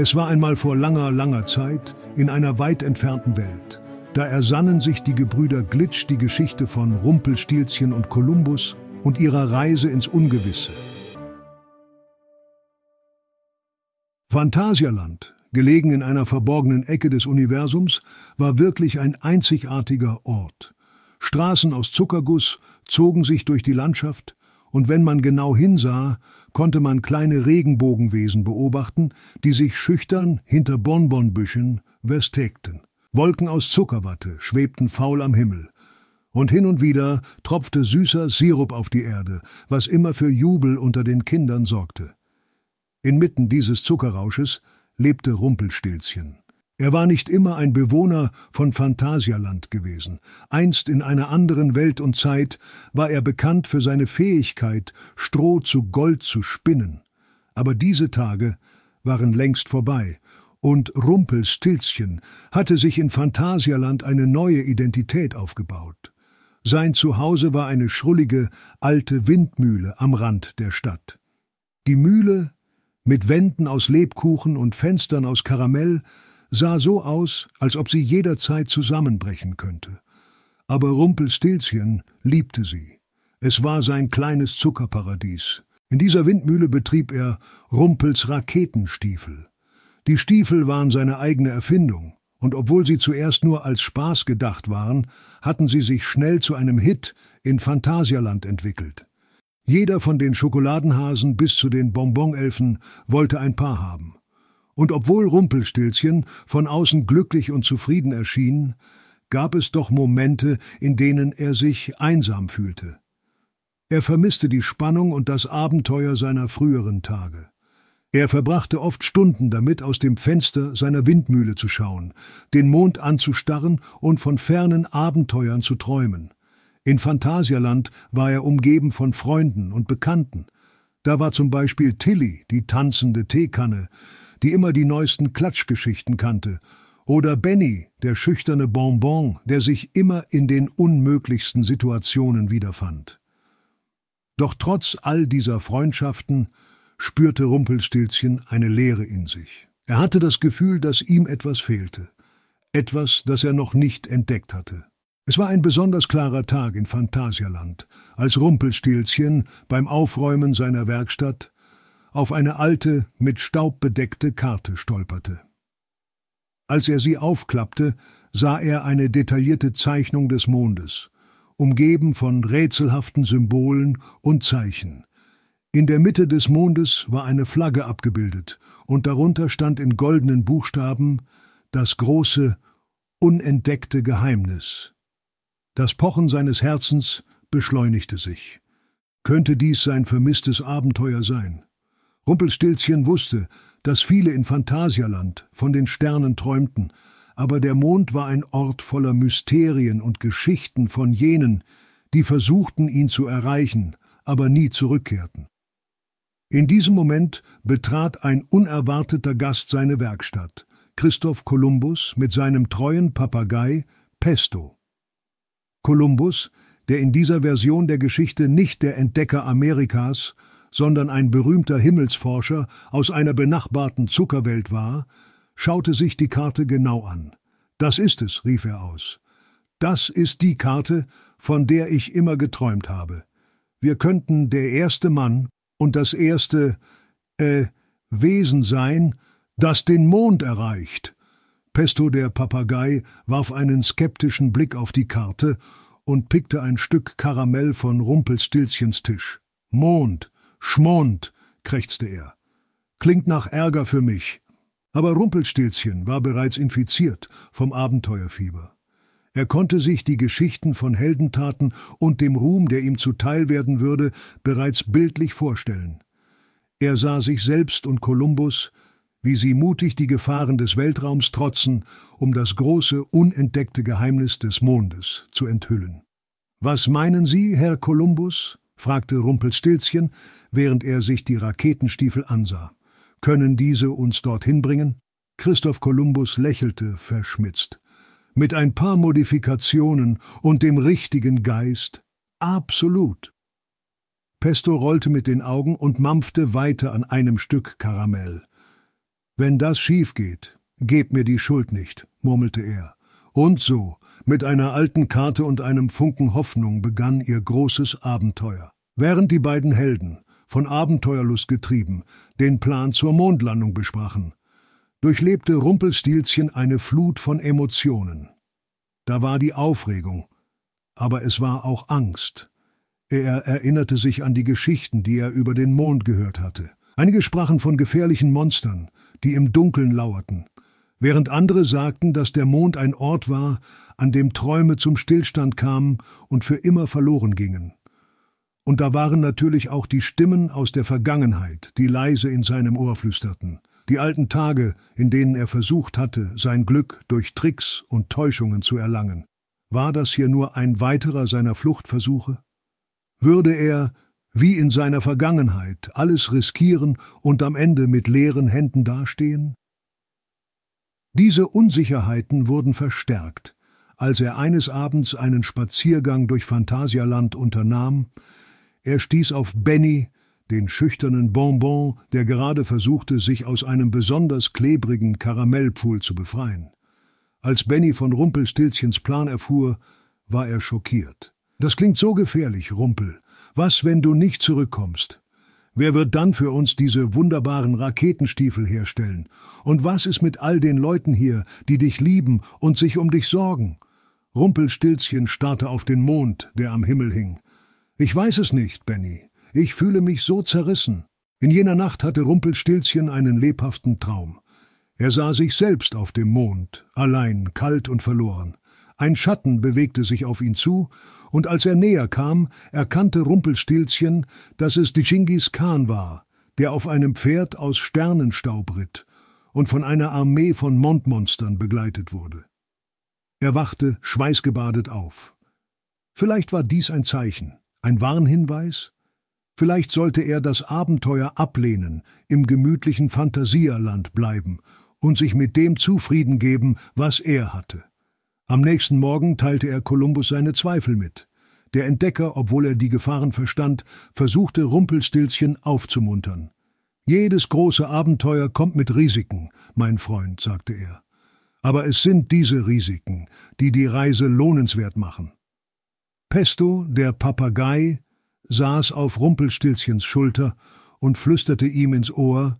Es war einmal vor langer, langer Zeit in einer weit entfernten Welt. Da ersannen sich die Gebrüder Glitsch die Geschichte von Rumpelstilzchen und Kolumbus und ihrer Reise ins Ungewisse. Phantasialand, gelegen in einer verborgenen Ecke des Universums, war wirklich ein einzigartiger Ort. Straßen aus Zuckerguss zogen sich durch die Landschaft, und wenn man genau hinsah, konnte man kleine Regenbogenwesen beobachten, die sich schüchtern hinter Bonbonbüschen versteckten. Wolken aus Zuckerwatte schwebten faul am Himmel, und hin und wieder tropfte süßer Sirup auf die Erde, was immer für Jubel unter den Kindern sorgte. Inmitten dieses Zuckerrausches lebte Rumpelstilzchen. Er war nicht immer ein Bewohner von Phantasialand gewesen. Einst in einer anderen Welt und Zeit war er bekannt für seine Fähigkeit, Stroh zu Gold zu spinnen. Aber diese Tage waren längst vorbei, und Rumpelstilzchen hatte sich in Phantasialand eine neue Identität aufgebaut. Sein Zuhause war eine schrullige, alte Windmühle am Rand der Stadt. Die Mühle, mit Wänden aus Lebkuchen und Fenstern aus Karamell, sah so aus, als ob sie jederzeit zusammenbrechen könnte. Aber Rumpelstilzchen liebte sie. Es war sein kleines Zuckerparadies. In dieser Windmühle betrieb er Rumpels Raketenstiefel. Die Stiefel waren seine eigene Erfindung, und obwohl sie zuerst nur als Spaß gedacht waren, hatten sie sich schnell zu einem Hit in Phantasialand entwickelt. Jeder von den Schokoladenhasen bis zu den Bonbonelfen wollte ein Paar haben. Und obwohl Rumpelstilzchen von außen glücklich und zufrieden erschien, gab es doch Momente, in denen er sich einsam fühlte. Er vermisste die Spannung und das Abenteuer seiner früheren Tage. Er verbrachte oft Stunden damit, aus dem Fenster seiner Windmühle zu schauen, den Mond anzustarren und von fernen Abenteuern zu träumen. In Phantasialand war er umgeben von Freunden und Bekannten. Da war zum Beispiel Tilly, die tanzende Teekanne, die immer die neuesten Klatschgeschichten kannte, oder Benny, der schüchterne Bonbon, der sich immer in den unmöglichsten Situationen wiederfand. Doch trotz all dieser Freundschaften spürte Rumpelstilzchen eine Leere in sich. Er hatte das Gefühl, dass ihm etwas fehlte, etwas, das er noch nicht entdeckt hatte. Es war ein besonders klarer Tag in Phantasialand, als Rumpelstilzchen beim Aufräumen seiner Werkstatt auf eine alte, mit Staub bedeckte Karte stolperte. Als er sie aufklappte, sah er eine detaillierte Zeichnung des Mondes, umgeben von rätselhaften Symbolen und Zeichen. In der Mitte des Mondes war eine Flagge abgebildet, und darunter stand in goldenen Buchstaben das große, unentdeckte Geheimnis. Das Pochen seines Herzens beschleunigte sich. Könnte dies sein vermisstes Abenteuer sein? Rumpelstilzchen wusste, dass viele in Phantasialand von den Sternen träumten, aber der Mond war ein Ort voller Mysterien und Geschichten von jenen, die versuchten, ihn zu erreichen, aber nie zurückkehrten. In diesem Moment betrat ein unerwarteter Gast seine Werkstatt, Christoph Kolumbus mit seinem treuen Papagei Pesto. Kolumbus, der in dieser Version der Geschichte nicht der Entdecker Amerikas, sondern ein berühmter Himmelsforscher aus einer benachbarten Zuckerwelt war, schaute sich die Karte genau an. Das ist es, rief er aus. Das ist die Karte, von der ich immer geträumt habe. Wir könnten der erste Mann und das erste, äh, Wesen sein, das den Mond erreicht. Pesto der Papagei warf einen skeptischen Blick auf die Karte und pickte ein Stück Karamell von Rumpelstilzchens Tisch. Mond, Schmond, krächzte er. Klingt nach Ärger für mich. Aber Rumpelstilzchen war bereits infiziert vom Abenteuerfieber. Er konnte sich die Geschichten von Heldentaten und dem Ruhm, der ihm zuteil werden würde, bereits bildlich vorstellen. Er sah sich selbst und Kolumbus, wie sie mutig die Gefahren des Weltraums trotzen, um das große, unentdeckte Geheimnis des Mondes zu enthüllen. Was meinen Sie, Herr Kolumbus? Fragte Rumpelstilzchen, während er sich die Raketenstiefel ansah. Können diese uns dorthin bringen? Christoph Kolumbus lächelte verschmitzt. Mit ein paar Modifikationen und dem richtigen Geist? Absolut. Pesto rollte mit den Augen und mampfte weiter an einem Stück Karamell. Wenn das schief geht, gebt mir die Schuld nicht, murmelte er. Und so, mit einer alten Karte und einem Funken Hoffnung begann ihr großes Abenteuer. Während die beiden Helden, von Abenteuerlust getrieben, den Plan zur Mondlandung besprachen, durchlebte Rumpelstilzchen eine Flut von Emotionen. Da war die Aufregung, aber es war auch Angst. Er erinnerte sich an die Geschichten, die er über den Mond gehört hatte. Einige sprachen von gefährlichen Monstern, die im Dunkeln lauerten, während andere sagten, dass der Mond ein Ort war, an dem Träume zum Stillstand kamen und für immer verloren gingen. Und da waren natürlich auch die Stimmen aus der Vergangenheit, die leise in seinem Ohr flüsterten, die alten Tage, in denen er versucht hatte, sein Glück durch Tricks und Täuschungen zu erlangen. War das hier nur ein weiterer seiner Fluchtversuche? Würde er, wie in seiner Vergangenheit, alles riskieren und am Ende mit leeren Händen dastehen? Diese Unsicherheiten wurden verstärkt, als er eines Abends einen Spaziergang durch Phantasialand unternahm. Er stieß auf Benny, den schüchternen Bonbon, der gerade versuchte, sich aus einem besonders klebrigen Karamellpfuhl zu befreien. Als Benny von Rumpelstilzchens Plan erfuhr, war er schockiert. Das klingt so gefährlich, Rumpel. Was, wenn du nicht zurückkommst? Wer wird dann für uns diese wunderbaren Raketenstiefel herstellen? Und was ist mit all den Leuten hier, die dich lieben und sich um dich sorgen? Rumpelstilzchen starrte auf den Mond, der am Himmel hing. Ich weiß es nicht, Benny. Ich fühle mich so zerrissen. In jener Nacht hatte Rumpelstilzchen einen lebhaften Traum. Er sah sich selbst auf dem Mond, allein, kalt und verloren. Ein Schatten bewegte sich auf ihn zu, und als er näher kam, erkannte Rumpelstilzchen, dass es Dschingis Khan war, der auf einem Pferd aus Sternenstaub ritt und von einer Armee von Mondmonstern begleitet wurde. Er wachte schweißgebadet auf. Vielleicht war dies ein Zeichen, ein Warnhinweis? Vielleicht sollte er das Abenteuer ablehnen, im gemütlichen Phantasialand bleiben und sich mit dem zufrieden geben, was er hatte. Am nächsten Morgen teilte er Kolumbus seine Zweifel mit. Der Entdecker, obwohl er die Gefahren verstand, versuchte Rumpelstilzchen aufzumuntern. Jedes große Abenteuer kommt mit Risiken, mein Freund, sagte er. Aber es sind diese Risiken, die die Reise lohnenswert machen. Pesto, der Papagei, saß auf Rumpelstilzchens Schulter und flüsterte ihm ins Ohr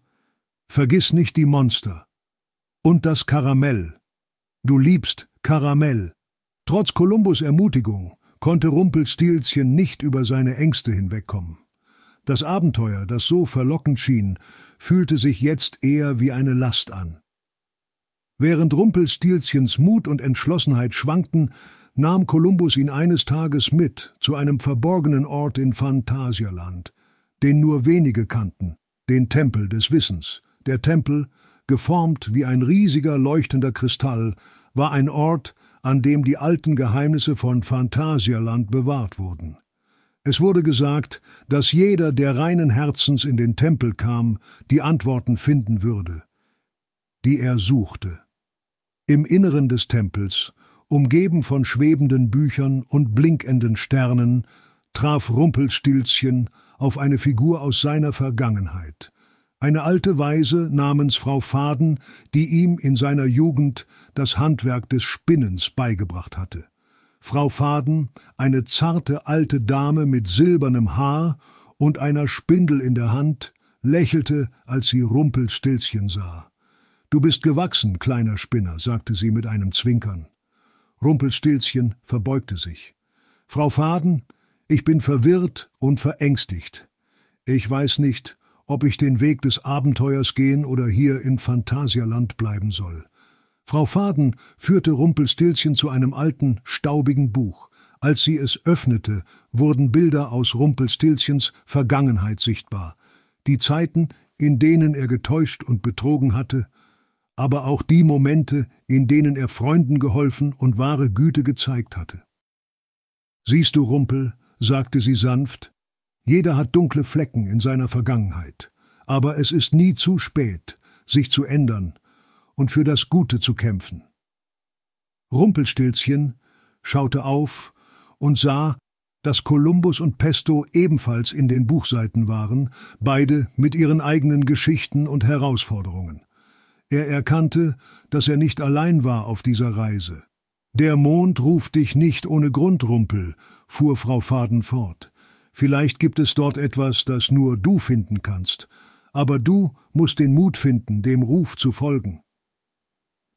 Vergiss nicht die Monster. Und das Karamell. Du liebst Karamell. Trotz Kolumbus Ermutigung konnte Rumpelstilzchen nicht über seine Ängste hinwegkommen. Das Abenteuer, das so verlockend schien, fühlte sich jetzt eher wie eine Last an. Während Rumpelstilzchens Mut und Entschlossenheit schwankten, nahm Kolumbus ihn eines Tages mit zu einem verborgenen Ort in Phantasialand, den nur wenige kannten, den Tempel des Wissens. Der Tempel, geformt wie ein riesiger leuchtender Kristall, war ein Ort, an dem die alten Geheimnisse von Phantasialand bewahrt wurden. Es wurde gesagt, dass jeder, der reinen Herzens in den Tempel kam, die Antworten finden würde, die er suchte. Im Inneren des Tempels Umgeben von schwebenden Büchern und blinkenden Sternen, traf Rumpelstilzchen auf eine Figur aus seiner Vergangenheit, eine alte Weise namens Frau Faden, die ihm in seiner Jugend das Handwerk des Spinnens beigebracht hatte. Frau Faden, eine zarte alte Dame mit silbernem Haar und einer Spindel in der Hand, lächelte, als sie Rumpelstilzchen sah. Du bist gewachsen, kleiner Spinner, sagte sie mit einem Zwinkern. Rumpelstilzchen verbeugte sich. Frau Faden, ich bin verwirrt und verängstigt. Ich weiß nicht, ob ich den Weg des Abenteuers gehen oder hier in Phantasialand bleiben soll. Frau Faden führte Rumpelstilzchen zu einem alten, staubigen Buch. Als sie es öffnete, wurden Bilder aus Rumpelstilzchens Vergangenheit sichtbar. Die Zeiten, in denen er getäuscht und betrogen hatte, aber auch die Momente, in denen er Freunden geholfen und wahre Güte gezeigt hatte. Siehst du, Rumpel, sagte sie sanft, jeder hat dunkle Flecken in seiner Vergangenheit, aber es ist nie zu spät, sich zu ändern und für das Gute zu kämpfen. Rumpelstilzchen schaute auf und sah, dass Kolumbus und Pesto ebenfalls in den Buchseiten waren, beide mit ihren eigenen Geschichten und Herausforderungen. Er erkannte, dass er nicht allein war auf dieser Reise. Der Mond ruft dich nicht ohne Grund, Rumpel, fuhr Frau Faden fort. Vielleicht gibt es dort etwas, das nur du finden kannst, aber du musst den Mut finden, dem Ruf zu folgen.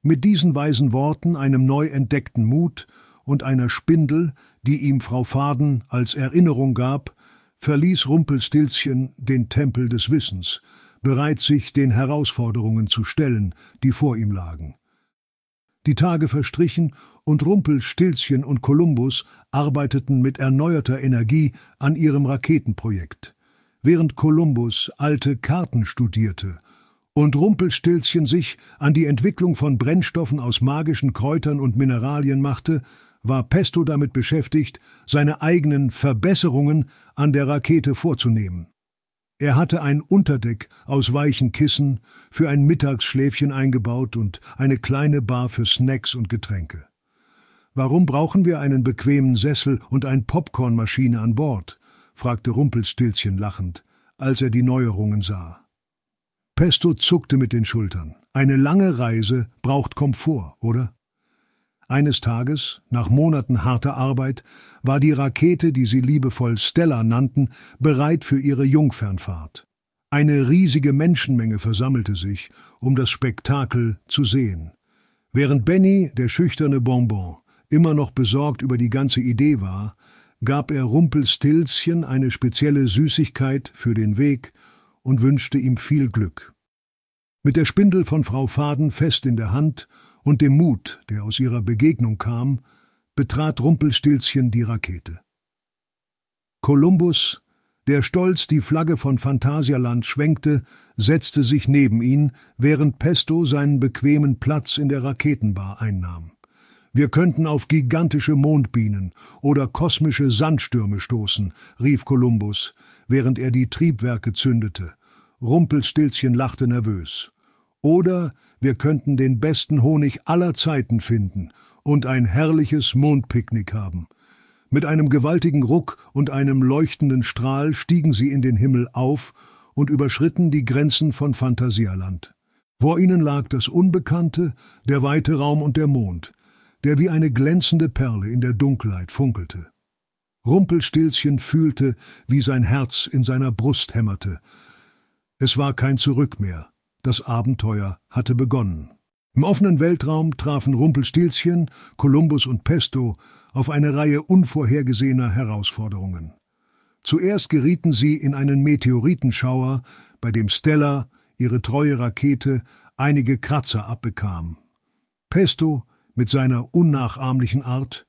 Mit diesen weisen Worten, einem neu entdeckten Mut und einer Spindel, die ihm Frau Faden als Erinnerung gab, verließ Rumpelstilzchen den Tempel des Wissens, bereit sich den Herausforderungen zu stellen, die vor ihm lagen. Die Tage verstrichen und Rumpelstilzchen und Kolumbus arbeiteten mit erneuerter Energie an ihrem Raketenprojekt, während Kolumbus alte Karten studierte und Rumpelstilzchen sich an die Entwicklung von Brennstoffen aus magischen Kräutern und Mineralien machte, war Pesto damit beschäftigt, seine eigenen Verbesserungen an der Rakete vorzunehmen. Er hatte ein Unterdeck aus weichen Kissen für ein Mittagsschläfchen eingebaut und eine kleine Bar für Snacks und Getränke. Warum brauchen wir einen bequemen Sessel und ein Popcornmaschine an Bord? fragte Rumpelstilzchen lachend, als er die Neuerungen sah. Pesto zuckte mit den Schultern. Eine lange Reise braucht Komfort, oder? Eines Tages, nach Monaten harter Arbeit, war die Rakete, die sie liebevoll Stella nannten, bereit für ihre Jungfernfahrt. Eine riesige Menschenmenge versammelte sich, um das Spektakel zu sehen. Während Benny, der schüchterne Bonbon, immer noch besorgt über die ganze Idee war, gab er Rumpelstilzchen eine spezielle Süßigkeit für den Weg und wünschte ihm viel Glück. Mit der Spindel von Frau Faden fest in der Hand und dem Mut, der aus ihrer Begegnung kam, betrat Rumpelstilzchen die Rakete. Kolumbus, der stolz die Flagge von Phantasialand schwenkte, setzte sich neben ihn, während Pesto seinen bequemen Platz in der Raketenbar einnahm. Wir könnten auf gigantische Mondbienen oder kosmische Sandstürme stoßen, rief Kolumbus, während er die Triebwerke zündete. Rumpelstilzchen lachte nervös. Oder wir könnten den besten Honig aller Zeiten finden und ein herrliches Mondpicknick haben. Mit einem gewaltigen Ruck und einem leuchtenden Strahl stiegen sie in den Himmel auf und überschritten die Grenzen von Phantasialand. Vor ihnen lag das Unbekannte, der weite Raum und der Mond, der wie eine glänzende Perle in der Dunkelheit funkelte. Rumpelstilzchen fühlte, wie sein Herz in seiner Brust hämmerte. Es war kein Zurück mehr. Das Abenteuer hatte begonnen. Im offenen Weltraum trafen Rumpelstilzchen, Kolumbus und Pesto auf eine Reihe unvorhergesehener Herausforderungen. Zuerst gerieten sie in einen Meteoritenschauer, bei dem Stella, ihre treue Rakete, einige Kratzer abbekam. Pesto, mit seiner unnachahmlichen Art,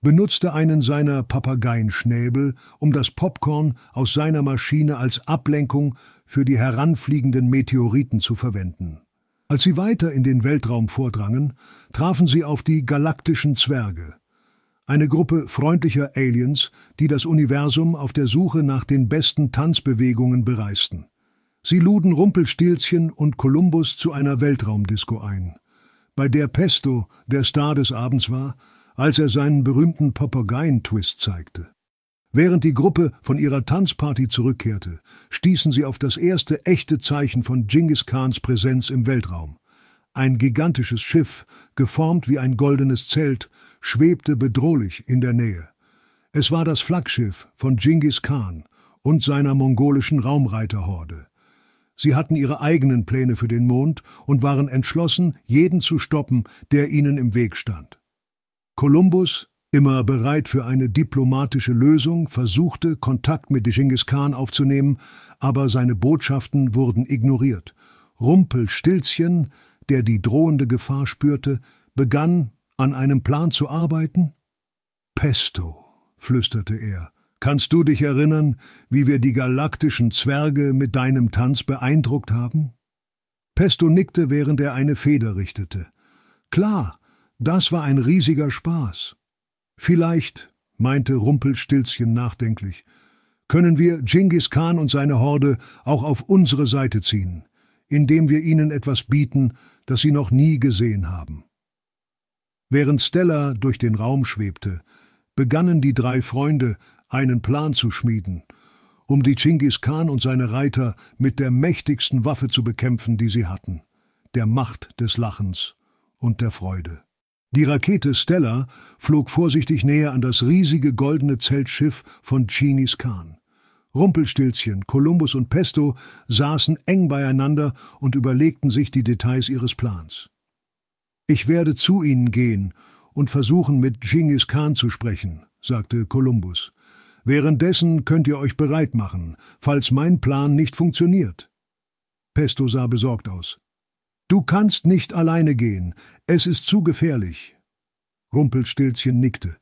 benutzte einen seiner Papageienschnäbel, um das Popcorn aus seiner Maschine als Ablenkung für die heranfliegenden Meteoriten zu verwenden. Als sie weiter in den Weltraum vordrangen, trafen sie auf die galaktischen Zwerge, eine Gruppe freundlicher Aliens, die das Universum auf der Suche nach den besten Tanzbewegungen bereisten. Sie luden Rumpelstilzchen und Kolumbus zu einer Weltraumdisco ein, bei der Pesto der Star des Abends war als er seinen berühmten Papageientwist zeigte. Während die Gruppe von ihrer Tanzparty zurückkehrte, stießen sie auf das erste echte Zeichen von Genghis Khans Präsenz im Weltraum. Ein gigantisches Schiff, geformt wie ein goldenes Zelt, schwebte bedrohlich in der Nähe. Es war das Flaggschiff von Genghis Khan und seiner mongolischen Raumreiterhorde. Sie hatten ihre eigenen Pläne für den Mond und waren entschlossen, jeden zu stoppen, der ihnen im Weg stand. Kolumbus, immer bereit für eine diplomatische Lösung, versuchte, Kontakt mit Genghis Khan aufzunehmen, aber seine Botschaften wurden ignoriert. Rumpelstilzchen, der die drohende Gefahr spürte, begann, an einem Plan zu arbeiten? Pesto, flüsterte er, kannst du dich erinnern, wie wir die galaktischen Zwerge mit deinem Tanz beeindruckt haben? Pesto nickte, während er eine Feder richtete. Klar, das war ein riesiger Spaß. Vielleicht, meinte Rumpelstilzchen nachdenklich, können wir Genghis Khan und seine Horde auch auf unsere Seite ziehen, indem wir ihnen etwas bieten, das sie noch nie gesehen haben. Während Stella durch den Raum schwebte, begannen die drei Freunde, einen Plan zu schmieden, um die Genghis Khan und seine Reiter mit der mächtigsten Waffe zu bekämpfen, die sie hatten, der Macht des Lachens und der Freude. Die Rakete Stella flog vorsichtig näher an das riesige goldene Zeltschiff von Chinis Khan. Rumpelstilzchen, Kolumbus und Pesto saßen eng beieinander und überlegten sich die Details ihres Plans. Ich werde zu ihnen gehen und versuchen, mit Genghis Khan zu sprechen, sagte Kolumbus. Währenddessen könnt ihr euch bereit machen, falls mein Plan nicht funktioniert. Pesto sah besorgt aus. Du kannst nicht alleine gehen, es ist zu gefährlich. Rumpelstilzchen nickte.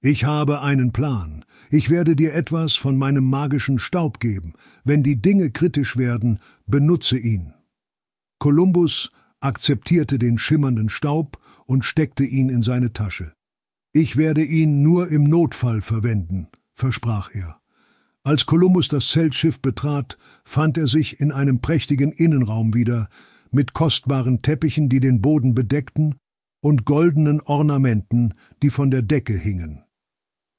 Ich habe einen Plan. Ich werde dir etwas von meinem magischen Staub geben. Wenn die Dinge kritisch werden, benutze ihn. Kolumbus akzeptierte den schimmernden Staub und steckte ihn in seine Tasche. Ich werde ihn nur im Notfall verwenden, versprach er. Als Kolumbus das Zeltschiff betrat, fand er sich in einem prächtigen Innenraum wieder, mit kostbaren Teppichen, die den Boden bedeckten, und goldenen Ornamenten, die von der Decke hingen.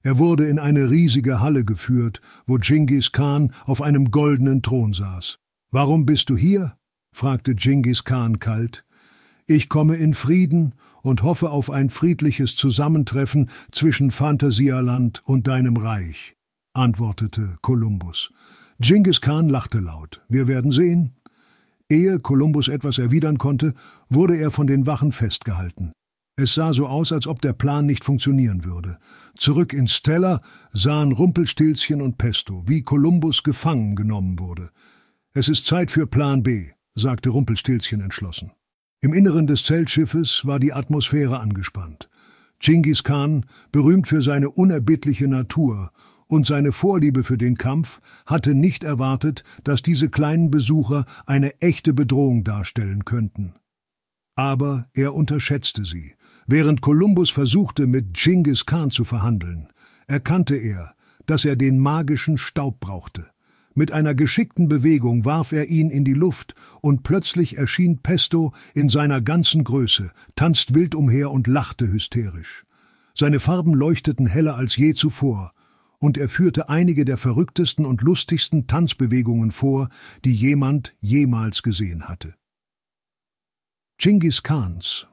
Er wurde in eine riesige Halle geführt, wo Genghis Khan auf einem goldenen Thron saß. Warum bist du hier? fragte Genghis Khan kalt. Ich komme in Frieden und hoffe auf ein friedliches Zusammentreffen zwischen Phantasialand und deinem Reich, antwortete Kolumbus. Genghis Khan lachte laut. Wir werden sehen. Ehe Kolumbus etwas erwidern konnte, wurde er von den Wachen festgehalten. Es sah so aus, als ob der Plan nicht funktionieren würde. Zurück in Stella sahen Rumpelstilzchen und Pesto, wie Kolumbus gefangen genommen wurde. Es ist Zeit für Plan B, sagte Rumpelstilzchen entschlossen. Im Inneren des Zeltschiffes war die Atmosphäre angespannt. Genghis Khan, berühmt für seine unerbittliche Natur und seine Vorliebe für den Kampf, hatte nicht erwartet, dass diese kleinen Besucher eine echte Bedrohung darstellen könnten. Aber er unterschätzte sie. Während Kolumbus versuchte, mit Genghis Khan zu verhandeln, erkannte er, dass er den magischen Staub brauchte. Mit einer geschickten Bewegung warf er ihn in die Luft, und plötzlich erschien Pesto in seiner ganzen Größe, tanzt wild umher und lachte hysterisch. Seine Farben leuchteten heller als je zuvor, und er führte einige der verrücktesten und lustigsten Tanzbewegungen vor, die jemand jemals gesehen hatte. Genghis Khans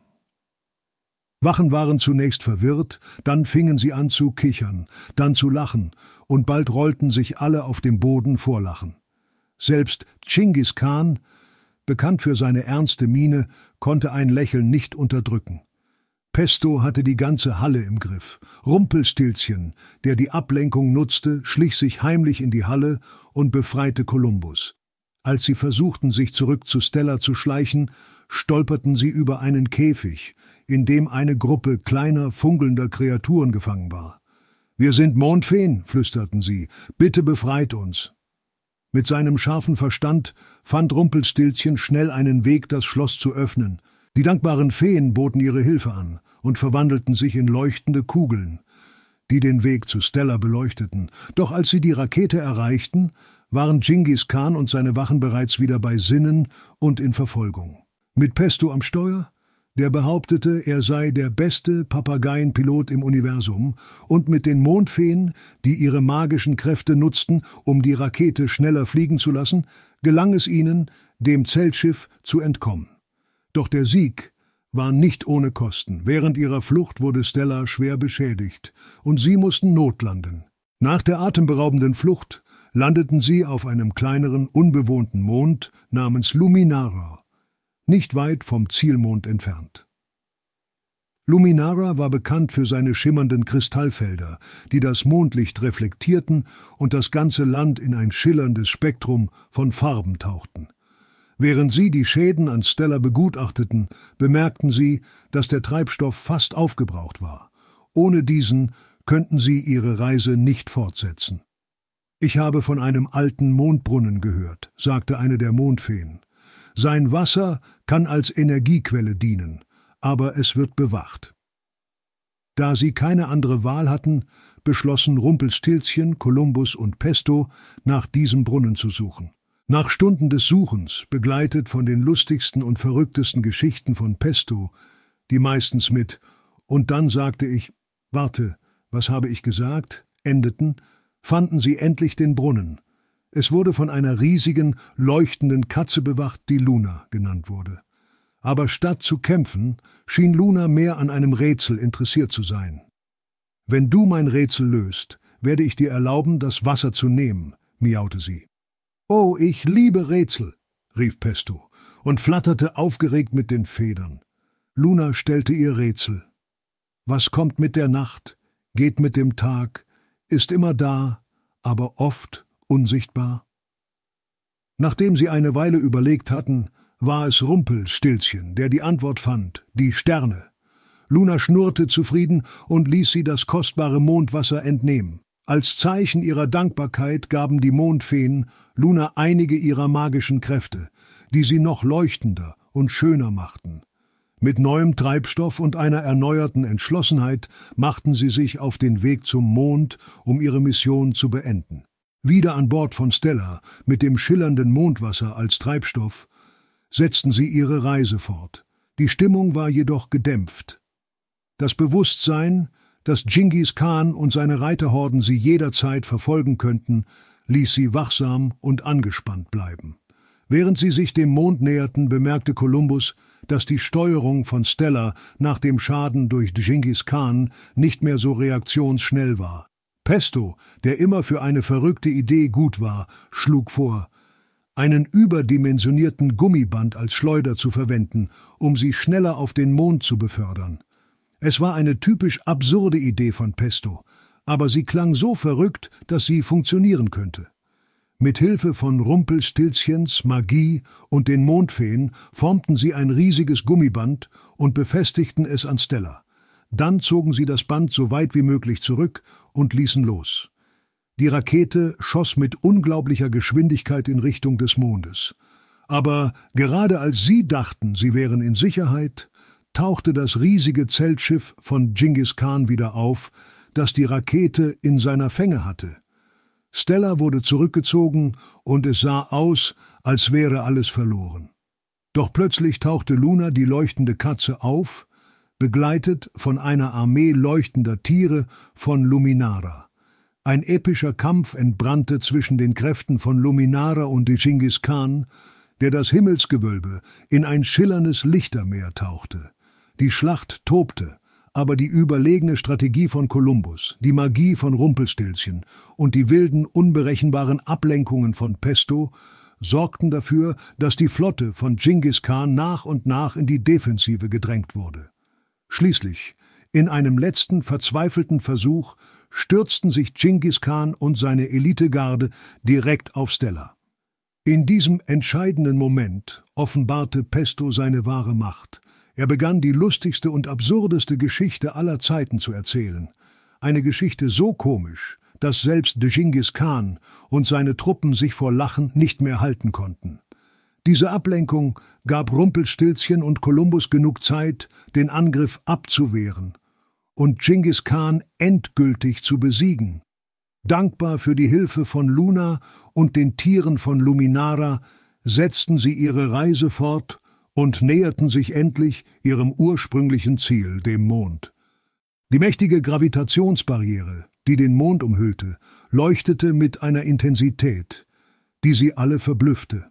Wachen waren zunächst verwirrt, dann fingen sie an zu kichern, dann zu lachen, und bald rollten sich alle auf dem Boden vor Lachen. Selbst Genghis Khan, bekannt für seine ernste Miene, konnte ein Lächeln nicht unterdrücken. Pesto hatte die ganze Halle im Griff. Rumpelstilzchen, der die Ablenkung nutzte, schlich sich heimlich in die Halle und befreite Kolumbus. Als sie versuchten, sich zurück zu Stella zu schleichen, stolperten sie über einen Käfig, in dem eine Gruppe kleiner, funkelnder Kreaturen gefangen war. Wir sind Mondfeen, flüsterten sie, bitte befreit uns. Mit seinem scharfen Verstand fand Rumpelstilzchen schnell einen Weg, das Schloss zu öffnen. Die dankbaren Feen boten ihre Hilfe an und verwandelten sich in leuchtende Kugeln, die den Weg zu Stella beleuchteten. Doch als sie die Rakete erreichten, waren Genghis Khan und seine Wachen bereits wieder bei Sinnen und in Verfolgung. Mit Pesto am Steuer der behauptete, er sei der beste Papageienpilot im Universum, und mit den Mondfeen, die ihre magischen Kräfte nutzten, um die Rakete schneller fliegen zu lassen, gelang es ihnen, dem Zeltschiff zu entkommen. Doch der Sieg war nicht ohne Kosten. Während ihrer Flucht wurde Stella schwer beschädigt, und sie mussten notlanden. Nach der atemberaubenden Flucht landeten sie auf einem kleineren, unbewohnten Mond namens Luminara, nicht weit vom Zielmond entfernt. Luminara war bekannt für seine schimmernden Kristallfelder, die das Mondlicht reflektierten und das ganze Land in ein schillerndes Spektrum von Farben tauchten. Während sie die Schäden an Stella begutachteten, bemerkten sie, dass der Treibstoff fast aufgebraucht war. Ohne diesen könnten sie ihre Reise nicht fortsetzen. Ich habe von einem alten Mondbrunnen gehört, sagte eine der Mondfeen. Sein Wasser kann als Energiequelle dienen, aber es wird bewacht. Da sie keine andere Wahl hatten, beschlossen Rumpelstilzchen, Kolumbus und Pesto, nach diesem Brunnen zu suchen. Nach Stunden des Suchens, begleitet von den lustigsten und verrücktesten Geschichten von Pesto, die meistens mit Und dann sagte ich, warte, was habe ich gesagt, endeten, fanden sie endlich den Brunnen, es wurde von einer riesigen, leuchtenden Katze bewacht, die Luna genannt wurde. Aber statt zu kämpfen, schien Luna mehr an einem Rätsel interessiert zu sein. Wenn du mein Rätsel löst, werde ich dir erlauben, das Wasser zu nehmen, miaute sie. Oh, ich liebe Rätsel, rief Pesto und flatterte aufgeregt mit den Federn. Luna stellte ihr Rätsel. Was kommt mit der Nacht, geht mit dem Tag, ist immer da, aber oft unsichtbar? Nachdem sie eine Weile überlegt hatten, war es Rumpelstilzchen, der die Antwort fand, die Sterne. Luna schnurrte zufrieden und ließ sie das kostbare Mondwasser entnehmen. Als Zeichen ihrer Dankbarkeit gaben die Mondfeen Luna einige ihrer magischen Kräfte, die sie noch leuchtender und schöner machten. Mit neuem Treibstoff und einer erneuerten Entschlossenheit machten sie sich auf den Weg zum Mond, um ihre Mission zu beenden. Wieder an Bord von Stella, mit dem schillernden Mondwasser als Treibstoff, setzten sie ihre Reise fort. Die Stimmung war jedoch gedämpft. Das Bewusstsein, dass Genghis Khan und seine Reiterhorden sie jederzeit verfolgen könnten, ließ sie wachsam und angespannt bleiben. Während sie sich dem Mond näherten, bemerkte Kolumbus, dass die Steuerung von Stella nach dem Schaden durch Genghis Khan nicht mehr so reaktionsschnell war. Pesto, der immer für eine verrückte Idee gut war, schlug vor, einen überdimensionierten Gummiband als Schleuder zu verwenden, um sie schneller auf den Mond zu befördern. Es war eine typisch absurde Idee von Pesto, aber sie klang so verrückt, dass sie funktionieren könnte. Mit Hilfe von Rumpelstilzchens, Magie und den Mondfeen formten sie ein riesiges Gummiband und befestigten es an Stella. Dann zogen sie das Band so weit wie möglich zurück und ließen los. Die Rakete schoss mit unglaublicher Geschwindigkeit in Richtung des Mondes. Aber gerade als sie dachten, sie wären in Sicherheit, tauchte das riesige Zeltschiff von Genghis Khan wieder auf, das die Rakete in seiner Fänge hatte. Stella wurde zurückgezogen und es sah aus, als wäre alles verloren. Doch plötzlich tauchte Luna die leuchtende Katze auf, begleitet von einer Armee leuchtender Tiere von Luminara. Ein epischer Kampf entbrannte zwischen den Kräften von Luminara und Genghis Khan, der das Himmelsgewölbe in ein schillerndes Lichtermeer tauchte. Die Schlacht tobte, aber die überlegene Strategie von Kolumbus, die Magie von Rumpelstilzchen und die wilden, unberechenbaren Ablenkungen von Pesto sorgten dafür, dass die Flotte von Genghis Khan nach und nach in die Defensive gedrängt wurde. Schließlich, in einem letzten verzweifelten Versuch, stürzten sich Genghis Khan und seine Elitegarde direkt auf Stella. In diesem entscheidenden Moment offenbarte Pesto seine wahre Macht. Er begann die lustigste und absurdeste Geschichte aller Zeiten zu erzählen. Eine Geschichte so komisch, dass selbst Genghis Khan und seine Truppen sich vor Lachen nicht mehr halten konnten. Diese Ablenkung gab Rumpelstilzchen und Kolumbus genug Zeit, den Angriff abzuwehren und Genghis Khan endgültig zu besiegen. Dankbar für die Hilfe von Luna und den Tieren von Luminara setzten sie ihre Reise fort und näherten sich endlich ihrem ursprünglichen Ziel, dem Mond. Die mächtige Gravitationsbarriere, die den Mond umhüllte, leuchtete mit einer Intensität, die sie alle verblüffte.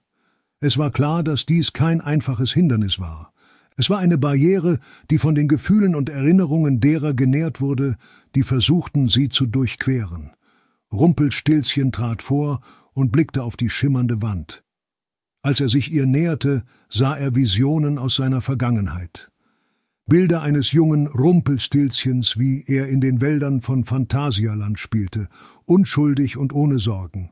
Es war klar, dass dies kein einfaches Hindernis war. Es war eine Barriere, die von den Gefühlen und Erinnerungen derer genährt wurde, die versuchten, sie zu durchqueren. Rumpelstilzchen trat vor und blickte auf die schimmernde Wand. Als er sich ihr näherte, sah er Visionen aus seiner Vergangenheit. Bilder eines jungen Rumpelstilzchens, wie er in den Wäldern von Phantasialand spielte, unschuldig und ohne Sorgen.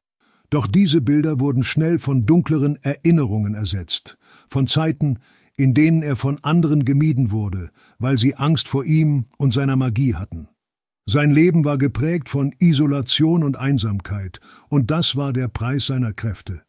Doch diese Bilder wurden schnell von dunkleren Erinnerungen ersetzt, von Zeiten, in denen er von anderen gemieden wurde, weil sie Angst vor ihm und seiner Magie hatten. Sein Leben war geprägt von Isolation und Einsamkeit, und das war der Preis seiner Kräfte.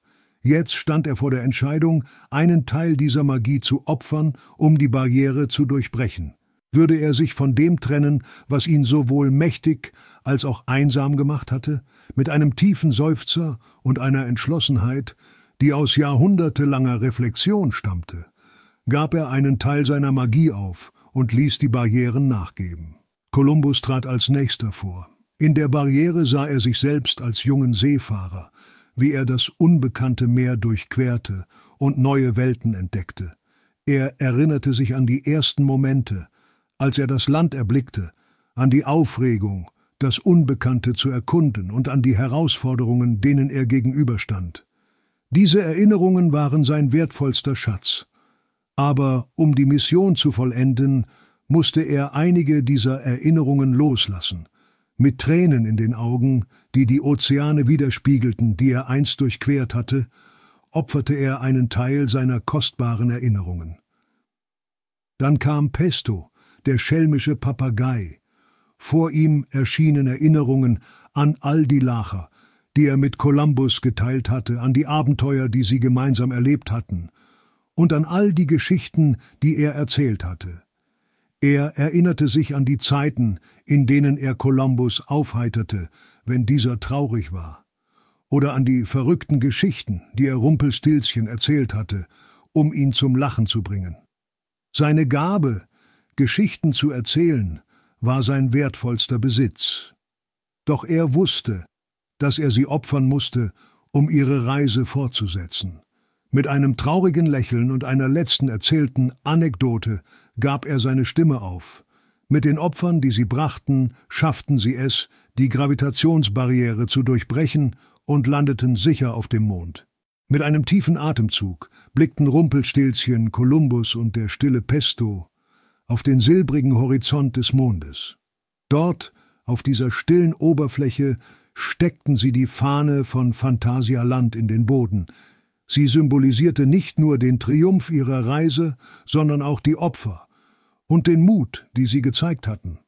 Jetzt stand er vor der Entscheidung, einen Teil dieser Magie zu opfern, um die Barriere zu durchbrechen. Würde er sich von dem trennen, was ihn sowohl mächtig als auch einsam gemacht hatte, mit einem tiefen Seufzer und einer Entschlossenheit, die aus jahrhundertelanger Reflexion stammte, gab er einen Teil seiner Magie auf und ließ die Barrieren nachgeben. Kolumbus trat als nächster vor. In der Barriere sah er sich selbst als jungen Seefahrer, wie er das unbekannte Meer durchquerte und neue Welten entdeckte. Er erinnerte sich an die ersten Momente, als er das Land erblickte, an die Aufregung, das Unbekannte zu erkunden und an die Herausforderungen, denen er gegenüberstand. Diese Erinnerungen waren sein wertvollster Schatz. Aber um die Mission zu vollenden, musste er einige dieser Erinnerungen loslassen. Mit Tränen in den Augen, die die Ozeane widerspiegelten, die er einst durchquert hatte, opferte er einen Teil seiner kostbaren Erinnerungen. Dann kam Pesto, der schelmische Papagei. Vor ihm erschienen Erinnerungen an all die Lacher, die er mit Columbus geteilt hatte, an die Abenteuer, die sie gemeinsam erlebt hatten, und an all die Geschichten, die er erzählt hatte. Er erinnerte sich an die Zeiten, in denen er Columbus aufheiterte, wenn dieser traurig war, oder an die verrückten Geschichten, die er Rumpelstilzchen erzählt hatte, um ihn zum Lachen zu bringen. Seine Gabe, Geschichten zu erzählen, war sein wertvollster Besitz. Doch er wusste, dass er sie opfern musste, um ihre Reise fortzusetzen. Mit einem traurigen Lächeln und einer letzten erzählten Anekdote gab er seine Stimme auf. Mit den Opfern, die sie brachten, schafften sie es, die Gravitationsbarriere zu durchbrechen und landeten sicher auf dem Mond. Mit einem tiefen Atemzug blickten Rumpelstilzchen, Kolumbus und der stille Pesto auf den silbrigen Horizont des Mondes. Dort, auf dieser stillen Oberfläche, steckten sie die Fahne von Phantasialand in den Boden, Sie symbolisierte nicht nur den Triumph ihrer Reise, sondern auch die Opfer und den Mut, die sie gezeigt hatten.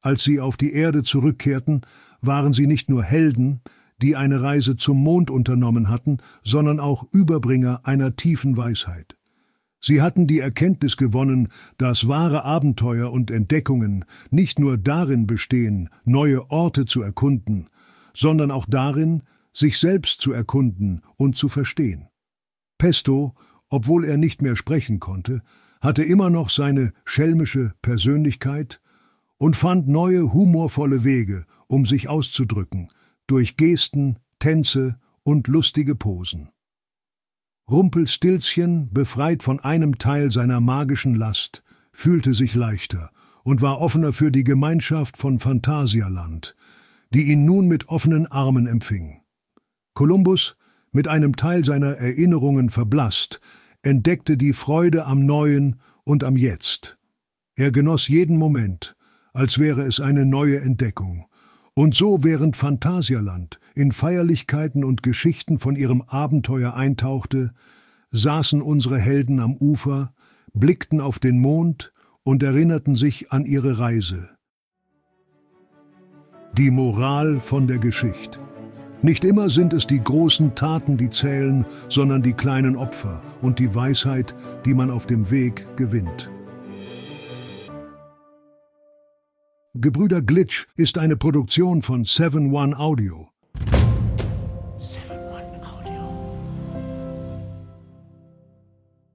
Als sie auf die Erde zurückkehrten, waren sie nicht nur Helden, die eine Reise zum Mond unternommen hatten, sondern auch Überbringer einer tiefen Weisheit. Sie hatten die Erkenntnis gewonnen, dass wahre Abenteuer und Entdeckungen nicht nur darin bestehen, neue Orte zu erkunden, sondern auch darin, sich selbst zu erkunden und zu verstehen. Pesto, obwohl er nicht mehr sprechen konnte, hatte immer noch seine schelmische Persönlichkeit und fand neue humorvolle Wege, um sich auszudrücken, durch Gesten, Tänze und lustige Posen. Rumpelstilzchen, befreit von einem Teil seiner magischen Last, fühlte sich leichter und war offener für die Gemeinschaft von Phantasialand, die ihn nun mit offenen Armen empfing. Kolumbus mit einem Teil seiner Erinnerungen verblasst, entdeckte die Freude am Neuen und am Jetzt. Er genoss jeden Moment, als wäre es eine neue Entdeckung. Und so während Phantasialand in Feierlichkeiten und Geschichten von ihrem Abenteuer eintauchte, saßen unsere Helden am Ufer, blickten auf den Mond und erinnerten sich an ihre Reise. Die Moral von der Geschichte. Nicht immer sind es die großen Taten, die zählen, sondern die kleinen Opfer und die Weisheit, die man auf dem Weg gewinnt. Gebrüder Glitch ist eine Produktion von 7 One Audio.